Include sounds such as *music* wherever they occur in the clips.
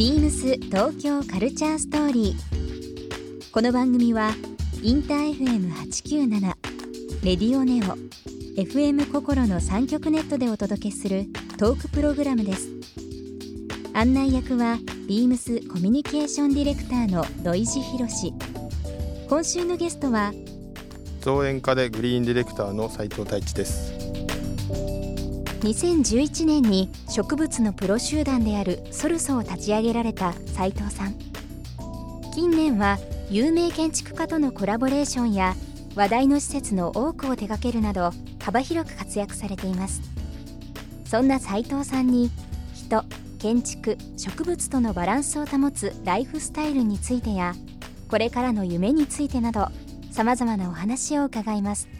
ビームス東京カルチャーストーリー。この番組はインター FM897 レディオネオ FM 心の三極ネットでお届けするトークプログラムです。案内役はビームスコミュニケーションディレクターの土井博志。今週のゲストは造園家でグリーンディレクターの斉藤太一です2011年に植物のプロ集団であるソルソを立ち上げられた斉藤さん。近年は有名建築家とのコラボレーションや話題の施設の多くを手掛けるなど幅広く活躍されています。そんな斉藤さんに人建築植物とのバランスを保つライフスタイルについてやこれからの夢についてなどさまざまなお話を伺います。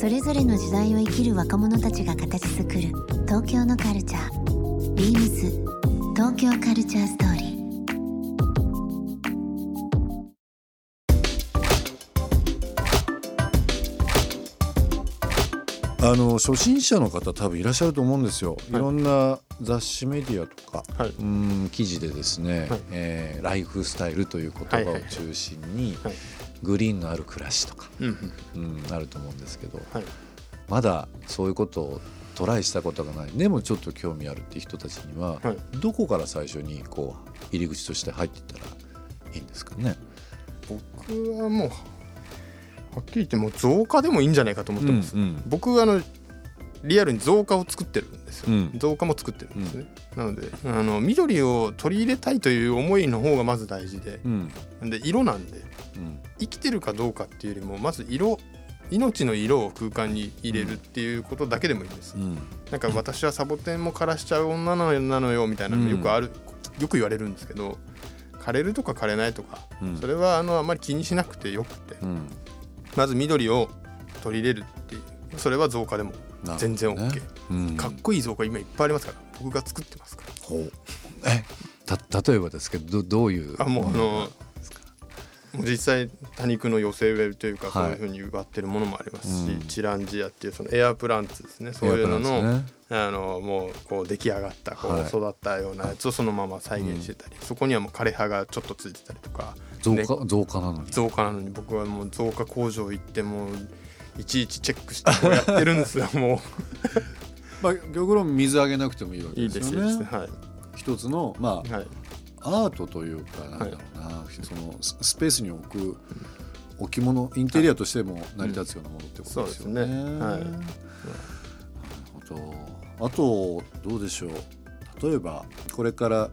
それぞれの時代を生きる若者たちが形作る東京のカルチャー。ビームス東京カルチャーストーリー。あの初心者の方多分いらっしゃると思うんですよ、い、ろんな雑誌メディアとか、はい。うん記事でですね、はい。えーライフスタイルという言葉を中心にはいグリーンのある暮らしとか、うんうん、あると思うんですけどはい。まだそういうことをトライしたことがない。でもちょっと興味あるっていう人たちには、はい。どこから最初にこう入り口として入っていったらいいんですかね？僕はもうはっきり言ってもう増加でもいいんじゃないかと思ってます、うんうん。僕はあのリアルに増加を作ってるんですよ、うん。増加も作ってるんですね、なのであの緑を取り入れたいという思いの方がまず大事でうん。で色なんでうん。生きてるかどうかっていうよりもまず色命の色を空間に入れるっていうことだけでもいいんです、うん。なんか私はサボテンも枯らしちゃう女なのよみたいなのよくある、よく言われるんですけど枯れるとか枯れないとか、うん。それはあのあまり気にしなくてよくて、うん。まず緑を取り入れるっていうそれは増加でも全然 OK、うん。かっこいい増加今いっぱいありますから。僕が作ってますから。えた例えばですけどどどういう？あもうあもののもう実際多肉の寄せ植えというかそうはいいうふうに植ってるものもありますし、うん。チランジアっていうそのエアプランツですね。そういうのの、ね。あのもうこう出来上がったこうはい。育ったようなやつをそのまま再現してたり、そこにはもう枯れ葉がちょっとついてたりとか。増ね加増加なのに。増加なのに僕はもう増加工場行ってもういちいちチェックしてこうやってるんですよ *laughs* も *laughs* まあ極論水あげなくてもいいわういいけでですすいいよねです。ねはい。一つのまあはい。アートというかなんだろうな、そのススペースに置く置物インテリアとしても成り立つようなものってことですよね。そうですね。はい。なるほどあとどうでしょう。例えばこれから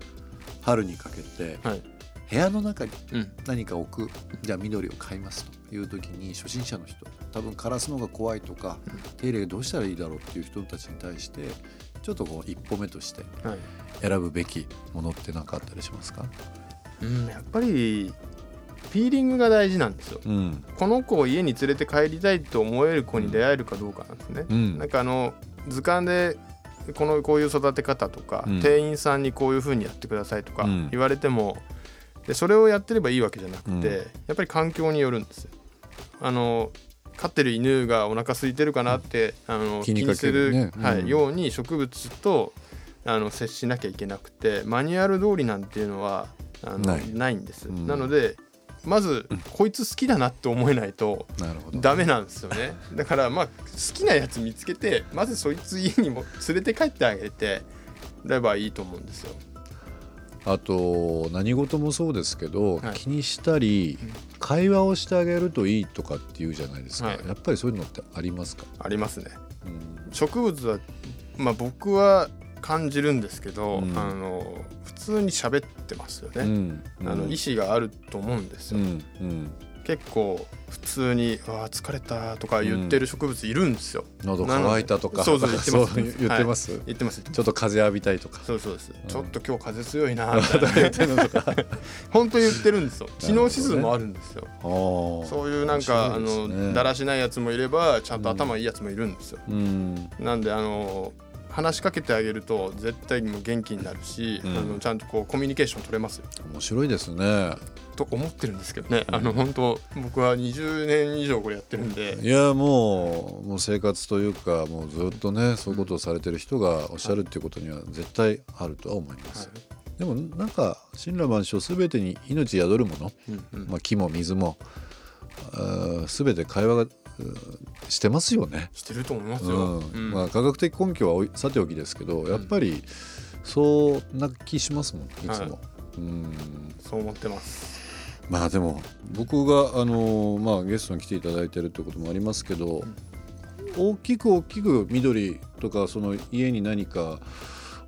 春にかけてはい。部屋の中にうん。何か置く。じゃあ緑を買いますという時に初心者の人多分枯らすのが怖いとか手入れどうしたらいいだろうっていう人たちに対してちょっとこう一歩目としてはい。選ぶべきものって何かあったりしますか、うん、やっぱりフィーリングが大事なんですよ。うん。この子を家に連れて帰りたいと思える子に出会えるかどうかなんですね、うん。なんかあの図鑑でこのこういう育て方とか、うん。店員さんにこういうふうにやってくださいとかうん。言われても、でそれをやってればいいわけじゃなくて、うん。やっぱり環境によるんですよあの飼ってる犬がお腹空いてるかなって、あの気にする、はいうん。ように植物とあの接しなきゃいけなくてマニュアル通りなんていうのはあのなないいんです、うん。なのでまずこいつ好きだなって思えないとダメなんですよね。だからまあ好きなやつ見つけてまずそいつ家にも連れて帰ってあげてればいいと思うんですよ。あと何事もそうですけど、はい。気にしたり会話をしてあげるといいとかっていうじゃないですか、はい。やっぱりそういうのってありますか、ありますね。うん。植物はまあ僕は感じるんですけど、うん。あの普通に喋ってますよね、うん。あの意思があると思うんですよ、うん。うん結構普通に「あ疲れた」とか言ってる植物いるんですよ。喉乾いたとか。そうそう言ってます。言ってます、はい言ってます。ちょっと風浴びたいとか。そうそうです、ん。ちょっと今日風強いなみたいな言って。るのとか本当言ってるんですよ。知能指数もあるんですよ。そそういうなんか、あのだらしないやつもいればちゃんとうん頭いいやつもいるんですよ、うん。なんであの話しかけてあげると絶対にもう元気になるし、うん。あのちゃんとこうコミュニケーション取れますよ。面白いですね。と思ってるんですけどね。あの本当僕は20年以上これやってるんで。いやもうもう生活というかもうずっとねそういうことをされてる人がおっしゃるっていうことには絶対あるとは思います、でもなんか神羅万象すべてに命宿るもの、うん。うんまあ、木も水もすべて会話がうしてますよね。してると思いますうよ、ん。うん。まあ、科学的根拠はさておきですけどやっぱりそうな気しますもんい。つも。はいうん。そう思ってます。まあでも僕があの、まあ、ゲストに来ていただいてるってこともありますけど、大きく大きく緑とかその家に何か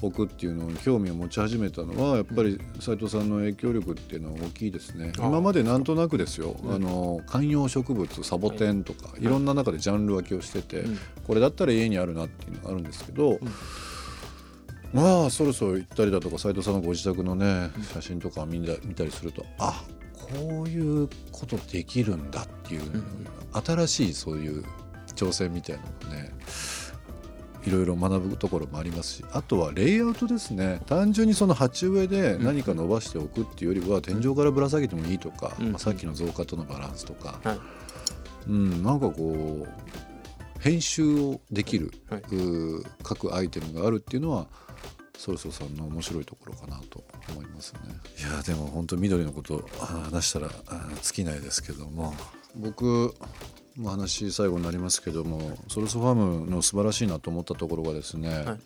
置くっていうのに興味を持ち始めたのはやっぱり斉藤さんの影響力っていうのは大きいですね。今までなんとなくですよ、うん。あの観葉植物サボテンとか、いろんな中でジャンル分けをしてて、うん。これだったら家にあるなっていうのがあるんですけど、まあそろそろ行ったりだとか斉藤さんのご自宅のね写真とか見た見たりするとあこういうことできるん。だっていう、新しいそういう挑戦みたいなのがねいろいろ学ぶところもありますしあとはレイアウトですね。単純にその鉢植えで何か伸ばしておくっていうよりは天井からぶら下げてもいいとか、うん。まあ、さっきの増加とのバランスとか、はい。うん、なんかこう編集をできる、はい。各アイテムがあるっていうのはそろそろさんの面白いところかなと思いますね。いやでも本当緑のことあ話したらあ尽きないですけども。僕まあ話最後になりますけどもソルソファームの素晴らしいなと思ったところがですね、はい。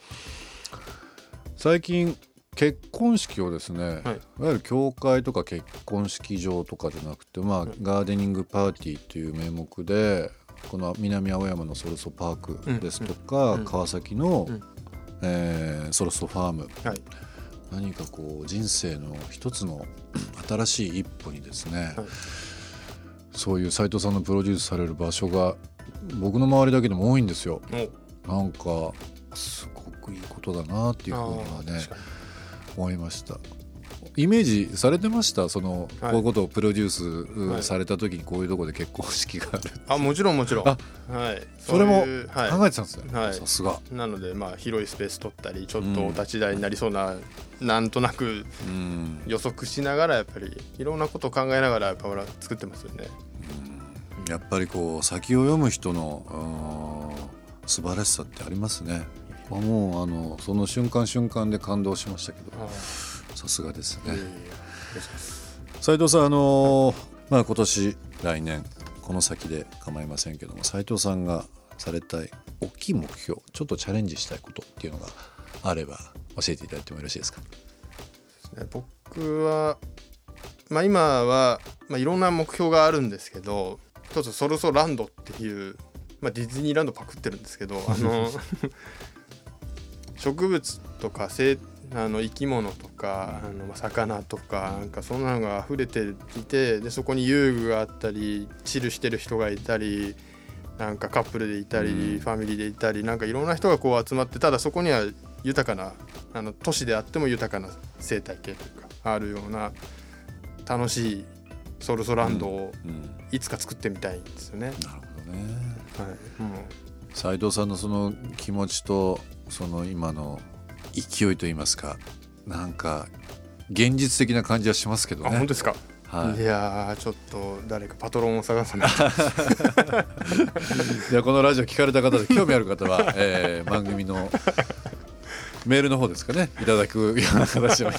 最近結婚式をですね、はい。い、わゆる教会とか結婚式場とかじゃなくて、まあ、ガーデニングパーティーという名目でこの南青山のソルソパークですとか、うん。川崎の、うん。えーソルソファーム。はい。何かこう人生の一つの新しい一歩にですね、はいそういう斉藤さんのプロデュースされる場所が僕の周りだけでも多いんですよ。おなんかすごくいいことだなっていうふうにはね思いました。イメージされてました？その、はい。こういうことをプロデュースうはい。された時にこういうところで結婚式がある、あもちろんもちろん。あはい。それもういうはい。考えてたんですね、はい。さすが、なのでまあ広いスペース取ったりちょっとお立ち台になりそうな、なんとなくうん、予測しながらやっぱりいろんなことを考えながらやっぱ作ってますよね。やっぱりこう先を読む人のうん素晴らしさってありますね。もうあのその瞬間瞬間で感動しましたけどさすがですね。斉藤さんあのーまあ今年来年この先で構いませんけども斉藤さんがされたい大きい目標ちょっとチャレンジしたいことっていうのがあれば教えていただいてもよろしいですか？ね僕は、まあ、今は、まあ、いろんな目標があるんですけど一つソルソランドっていう、まあ、ディズニーランドパクってるんですけどあの *laughs* 植物とか生あの生き物とかあのまあ魚とかなんかそんなのが溢れていてでそこに遊具があったりチルしてる人がいたりなんかカップルでいたり、うん。ファミリーでいたりなんかいろんな人がこう集まってただそこには豊かなあの都市であっても豊かな生態系というかあるような楽しいソルソランドをうん。いつか作ってみたいんですよね。なるほどね。はい、も斉藤さんのその気持ちとその今の勢いといいますかなんか現実的な感じはしますけどね。本当ですか、はい。い、やーちょっと誰かパトロンを探さないと。*laughs* いやこのラジオ聞かれた方で興味ある方は、*laughs* えー番組のメールの方ですかね。いただくような形で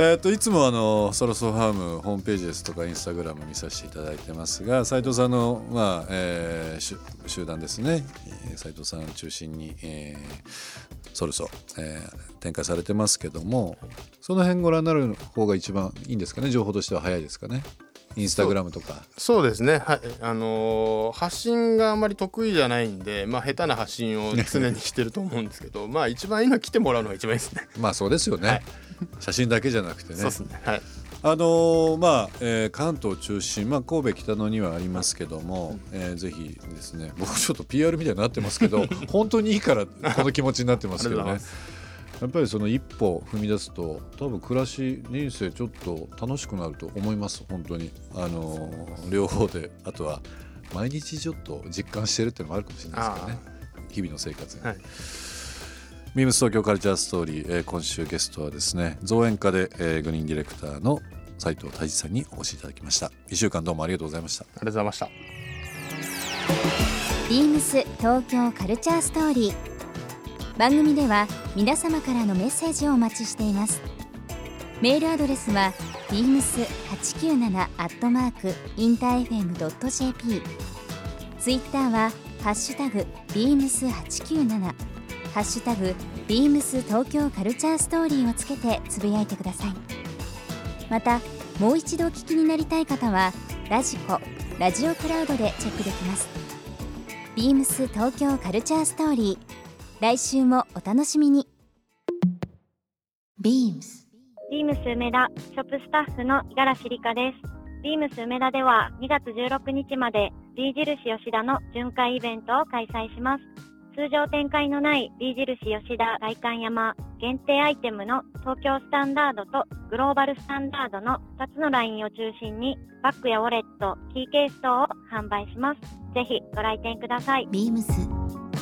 えっといつもあのソロソファームホームページですとかインスタグラム見させていただいてますが斉藤さんの、まあえー集団ですね。え斉藤さんを中心に、えーソルソ、えー展開されてますけどもその辺ご覧になる方が一番いいんですかね？情報としては早いですかね？インスタグラムとか。そうですね。はい。あのー発信があんまり得意じゃないんでまあ下手な発信を常にしてると思うんですけど *laughs* まあ一番いいのは来てもらうのが一番いいですね。*laughs* まあそうですよね、はい。写真だけじゃなくてね。そうですね。はい。あのーまあ、えー関東中心、まあ、神戸北野にはありますけども、えーぜひですね僕ちょっと PR みたいになってますけど *laughs* 本当にいいからこの気持ちになってますけどねやっぱりその一歩踏み出すと多分暮らし人生ちょっと楽しくなると思います本当に。あのー両方で。あとは毎日ちょっと実感してるっていうのもあるかもしれないですからね。日々の生活に、はい。ビームス東京カルチャーストーリー、えー今週ゲストはですね造園家で、えーグリーンディレクターの斉藤泰治さんにお越しいただきました。1週間どうもありがとうございました。ありがとうございました。ビームス東京カルチャーストーリー番組では皆様からのメッセージをお待ちしています。メールアドレスは beams897 アットマークインター FM.jp ツイッターはハッシュタグ beams897 ハッシュタグ beams 東京カルチャーストーリーをつけてつぶやいてください。またもう一度お聞きになりたい方はラジコラジオクラウドでチェックできます。ビームス東京カルチャーストーリー。来週もお楽しみに BEAMS ビームス梅田ショップスタッフの五十嵐里香です。ビームス梅田では2月16日まで B 印吉田の巡回イベントを開催します。通常展開のない B 印吉田外観山限定アイテムの東京スタンダードとグローバルスタンダードの2つのラインを中心にバッグやウォレット、キーケース等を販売します。ぜひご来店ください。BEAMS